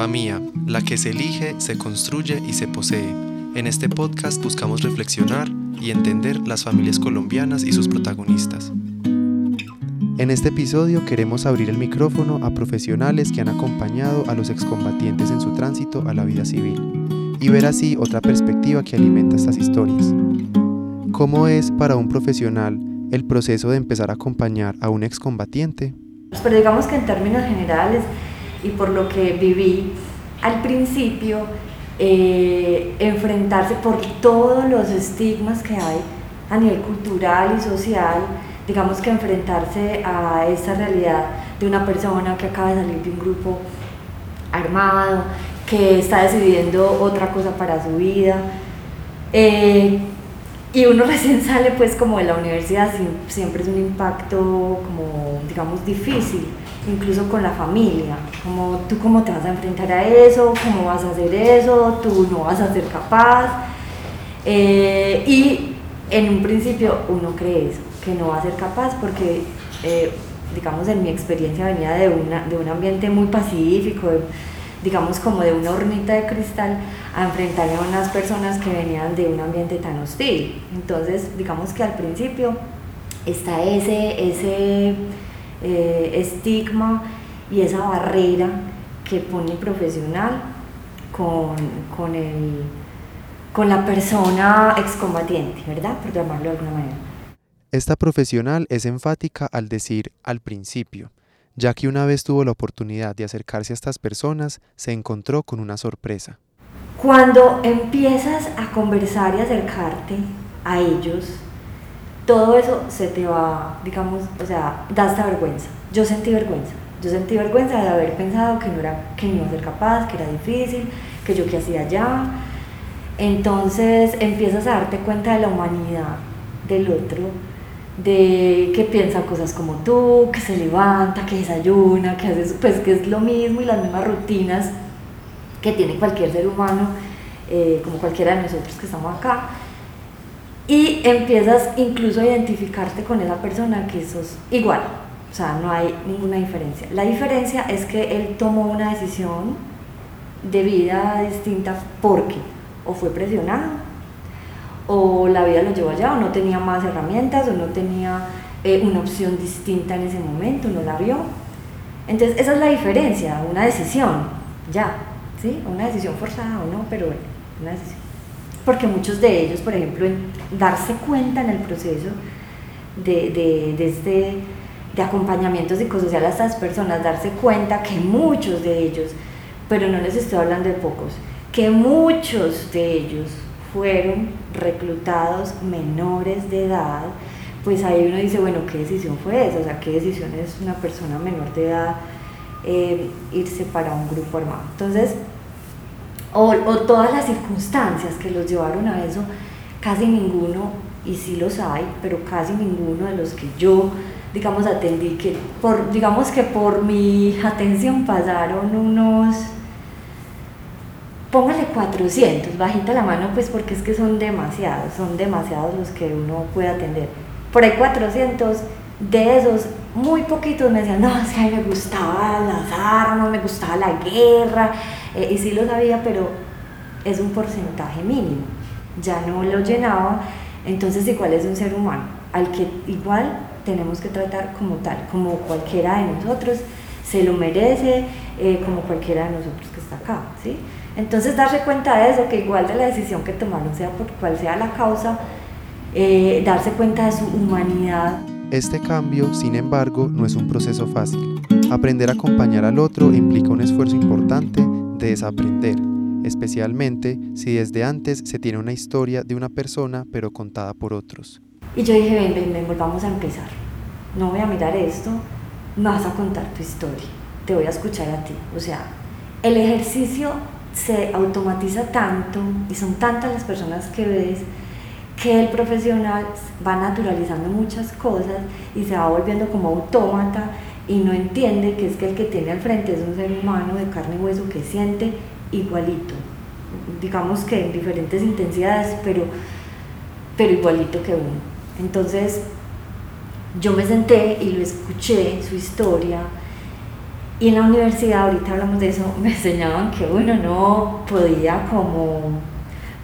Famía, la que se elige, se construye y se posee. En este podcast buscamos reflexionar y entender las familias colombianas y sus protagonistas. En este episodio queremos abrir el micrófono a profesionales que han acompañado a los excombatientes en su tránsito a la vida civil y ver así otra perspectiva que alimenta estas historias. ¿Cómo es para un profesional el proceso de empezar a acompañar a un excombatiente? Pero digamos que en términos generales y por lo que viví al principio, eh, enfrentarse por todos los estigmas que hay a nivel cultural y social, digamos que enfrentarse a esa realidad de una persona que acaba de salir de un grupo armado, que está decidiendo otra cosa para su vida. Eh, y uno recién sale pues como de la universidad, siempre es un impacto como digamos difícil, incluso con la familia, como tú cómo te vas a enfrentar a eso, cómo vas a hacer eso, tú no vas a ser capaz. Eh, y en un principio uno cree eso, que no va a ser capaz porque, eh, digamos, en mi experiencia venía de, una, de un ambiente muy pacífico, digamos como de una hornita de cristal, a enfrentarme a unas personas que venían de un ambiente tan hostil. Entonces, digamos que al principio está ese, ese eh, estigma y esa barrera que pone el profesional con, con, el, con la persona excombatiente, ¿verdad? Por llamarlo de alguna manera. Esta profesional es enfática al decir al principio, ya que una vez tuvo la oportunidad de acercarse a estas personas, se encontró con una sorpresa. Cuando empiezas a conversar y acercarte a ellos, todo eso se te va, digamos, o sea, da esta vergüenza. Yo sentí vergüenza. Yo sentí vergüenza de haber pensado que no, era, que no iba a ser capaz, que era difícil, que yo qué hacía allá. Entonces empiezas a darte cuenta de la humanidad del otro, de que piensa cosas como tú, que se levanta, que desayuna, que hace, pues que es lo mismo y las mismas rutinas que tiene cualquier ser humano, eh, como cualquiera de nosotros que estamos acá. Y empiezas incluso a identificarte con esa persona que sos igual, o sea, no hay ninguna diferencia. La diferencia es que él tomó una decisión de vida distinta porque o fue presionado o la vida lo llevó allá, o no tenía más herramientas, o no tenía eh, una opción distinta en ese momento, no la vio. Entonces, esa es la diferencia, una decisión, ya, ¿sí? Una decisión forzada o no, pero una decisión. Porque muchos de ellos, por ejemplo, en darse cuenta en el proceso de, de, este de acompañamiento psicosocial a estas personas, darse cuenta que muchos de ellos, pero no les estoy hablando de pocos, que muchos de ellos fueron reclutados menores de edad, pues ahí uno dice, bueno, ¿qué decisión fue esa? O sea, ¿qué decisión es una persona menor de edad eh, irse para un grupo armado? Entonces, o, o, todas las circunstancias que los llevaron a eso, casi ninguno, y sí los hay, pero casi ninguno de los que yo, digamos, atendí, que por, digamos que por mi atención pasaron unos póngale 400, bajita la mano, pues porque es que son demasiados, son demasiados los que uno puede atender. Por ahí 400, de esos, muy poquitos me decían, no, es me gustaban las armas, me gustaba la guerra, eh, y sí lo sabía, pero es un porcentaje mínimo, ya no lo llenaba, entonces igual es un ser humano, al que igual tenemos que tratar como tal, como cualquiera de nosotros, se lo merece, eh, como cualquiera de nosotros que está acá, ¿sí? Entonces darse cuenta de eso, que igual de la decisión que tomaron, sea por cual sea la causa, eh, darse cuenta de su humanidad. Este cambio, sin embargo, no es un proceso fácil. Aprender a acompañar al otro implica un esfuerzo importante de desaprender, especialmente si desde antes se tiene una historia de una persona pero contada por otros. Y yo dije, ven, ven, ven, volvamos a empezar. No voy a mirar esto, vas a contar tu historia, te voy a escuchar a ti. O sea, el ejercicio se automatiza tanto y son tantas las personas que ves que el profesional va naturalizando muchas cosas y se va volviendo como autómata y no entiende que es que el que tiene al frente es un ser humano de carne y hueso que siente igualito, digamos que en diferentes intensidades, pero, pero igualito que uno. Entonces yo me senté y lo escuché, su historia, Y en la universidad, ahorita hablamos de eso, me enseñaban que uno no podía como,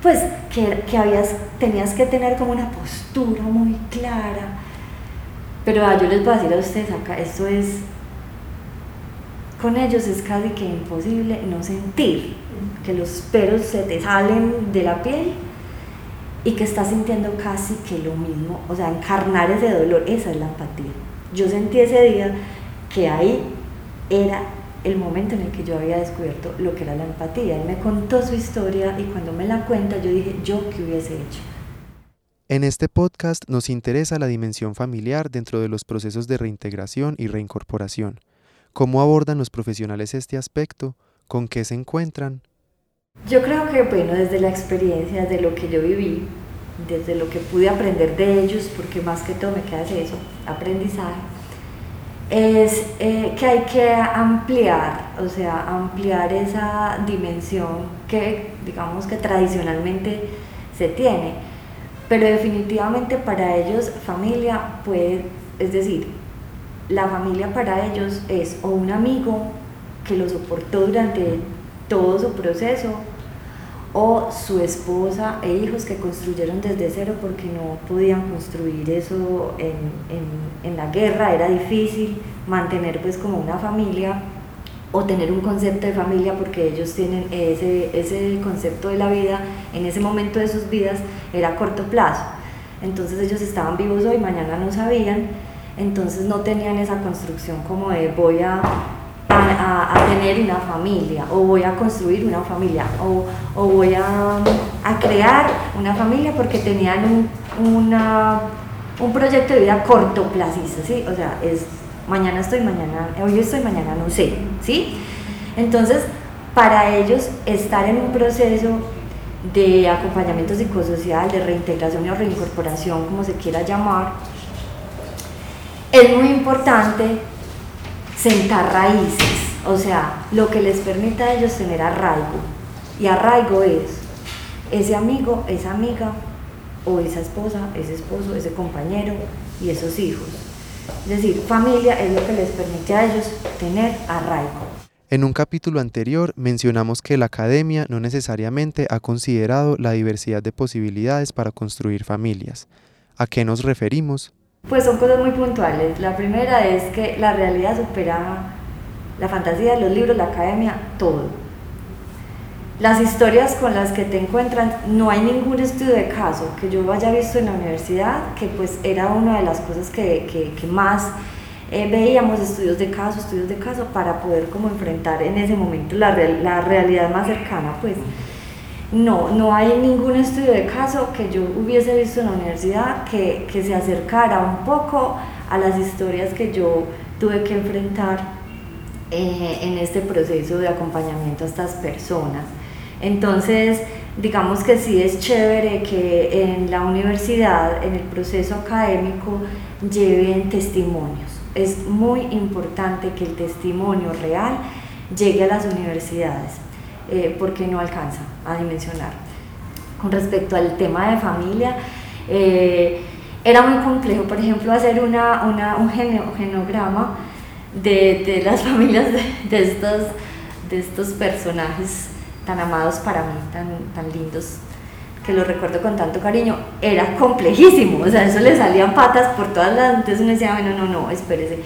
pues que, que habías, tenías que tener como una postura muy clara. Pero ah, yo les voy a decir a ustedes acá, esto es, con ellos es casi que imposible no sentir que los pelos se te salen de la piel y que estás sintiendo casi que lo mismo, o sea, encarnar ese dolor, esa es la empatía. Yo sentí ese día que ahí era el momento en el que yo había descubierto lo que era la empatía. Él me contó su historia y cuando me la cuenta yo dije, ¿yo qué hubiese hecho? En este podcast nos interesa la dimensión familiar dentro de los procesos de reintegración y reincorporación. ¿Cómo abordan los profesionales este aspecto? ¿Con qué se encuentran? Yo creo que, bueno, desde la experiencia, desde lo que yo viví, desde lo que pude aprender de ellos, porque más que todo me queda eso, aprendizaje, es eh, que hay que ampliar, o sea, ampliar esa dimensión que, digamos, que tradicionalmente se tiene. Pero definitivamente para ellos familia puede, es decir, la familia para ellos es o un amigo que lo soportó durante todo su proceso, o su esposa e hijos que construyeron desde cero porque no podían construir eso en, en, en, la guerra, era difícil mantener pues como una familia o tener un concepto de familia porque ellos tienen ese, ese concepto de la vida en ese momento de sus vidas era a corto plazo. Entonces ellos estaban vivos hoy, mañana no sabían, entonces no tenían esa construcción como de voy a a, tener una familia o voy a construir una familia o, o voy a, a, crear una familia porque tenían un, una, un proyecto de vida cortoplacista, ¿sí? O sea, es mañana estoy, mañana, hoy estoy, mañana no sé, ¿sí? Entonces, para ellos estar en un proceso de acompañamiento psicosocial, de reintegración o reincorporación, como se quiera llamar, es muy importante sentar raíces, o sea, lo que les permita a ellos tener arraigo. Y arraigo es ese amigo, esa amiga, o esa esposa, ese esposo, ese compañero y esos hijos. Es decir, familia es lo que les permite a ellos tener arraigo. En un capítulo anterior mencionamos que la academia no necesariamente ha considerado la diversidad de posibilidades para construir familias. ¿A qué nos referimos? Pues son cosas muy puntuales. La primera es que la realidad supera la fantasía, los libros, la academia, todo. Las historias con las que te encuentran, no hay ningún estudio de caso que yo haya visto en la universidad, que pues era una de las cosas que, que, más eh, veíamos, estudios de caso, estudios de caso, para poder como enfrentar en ese momento la, la realidad más cercana, pues. No, no hay ningún estudio de caso que yo hubiese visto en la universidad que, que se acercara un poco a las historias que yo tuve que enfrentar eh, en este proceso de acompañamiento a estas personas. Entonces, digamos que sí es chévere que en la universidad, en el proceso académico, lleven testimonios. Es muy importante que el testimonio real llegue a las universidades eh, porque no alcanza a dimensionar. Con respecto al tema de familia, eh, era muy complejo, por ejemplo, hacer una, una, un genograma de, de las familias de, de, estos, de estos personajes tan amados para mí, tan, tan lindos, que los recuerdo con tanto cariño, era complejísimo, o sea, eso le salían patas por todas las, entonces uno decía, bueno, no, no, espérese,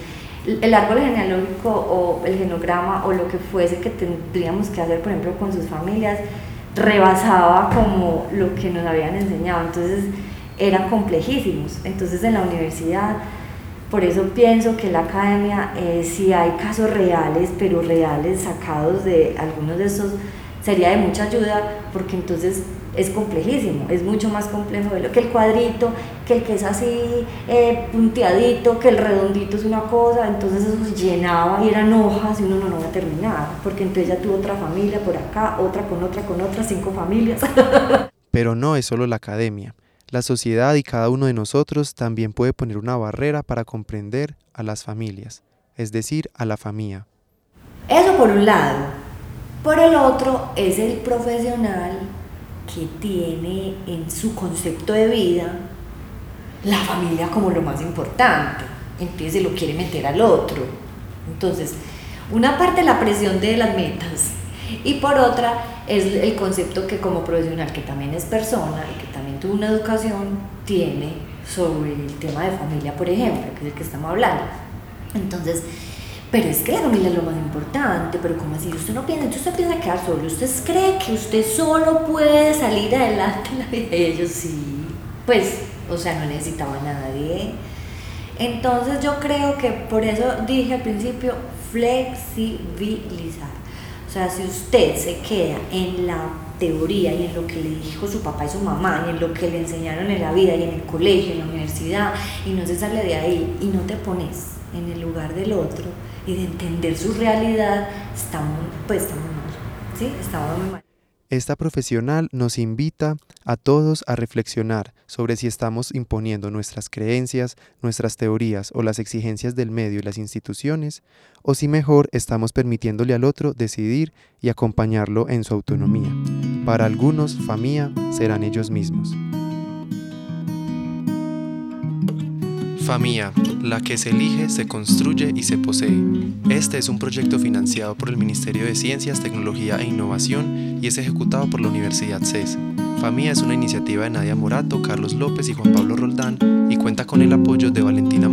el árbol genealógico o el genograma o lo que fuese que tendríamos que hacer, por ejemplo, con sus familias, rebasaba como lo que nos habían enseñado, entonces eran complejísimos. Entonces en la universidad, por eso pienso que la academia, eh, si hay casos reales, pero reales sacados de algunos de esos, sería de mucha ayuda, porque entonces es complejísimo, es mucho más complejo de lo que el cuadrito, que el que es así eh, punteadito, que el redondito es una cosa, entonces eso se llenaba y eran hojas y uno no, no va a terminar, porque entonces ya tuvo otra familia por acá, otra con otra con otra, cinco familias. Pero no es solo la academia. La sociedad y cada uno de nosotros también puede poner una barrera para comprender a las familias, es decir, a la familia. Eso por un lado. Por el otro es el profesional que tiene en su concepto de vida la familia como lo más importante. Entonces se lo quiere meter al otro. Entonces, Una parte la presión de las metas y por otra es el concepto que como profesional, que también es persona y que también tuvo una educación, tiene sobre el tema de familia, por ejemplo, que es el que estamos hablando. Entonces, pero es que la familia es lo más importante, pero como así, usted no piensa, usted piensa quedar solo, usted cree que usted solo puede salir adelante en la vida y ellos sí, pues, o sea, no necesitaba a nadie. Entonces yo creo que por eso dije al principio, flexibilizar. O sea, si usted se queda en la teoría y en lo que le dijo su papá y su mamá y en lo que le enseñaron en la vida y en el colegio, en la universidad y no se sale de ahí y no te pones en el lugar del otro y de entender su realidad, pues estamos mal. Esta profesional nos invita a todos a reflexionar sobre si estamos imponiendo nuestras creencias, nuestras teorías o las exigencias del medio y las instituciones, o si mejor estamos permitiéndole al otro decidir y acompañarlo en su autonomía. Para algunos, familia serán ellos mismos. Familia, la que se elige, se construye y se posee. Este es un proyecto financiado por el Ministerio de Ciencias, Tecnología e Innovación y es ejecutado por la Universidad CES. Familia es una iniciativa de Nadia Morato, Carlos López y Juan Pablo Roldán y cuenta con el apoyo de Valentina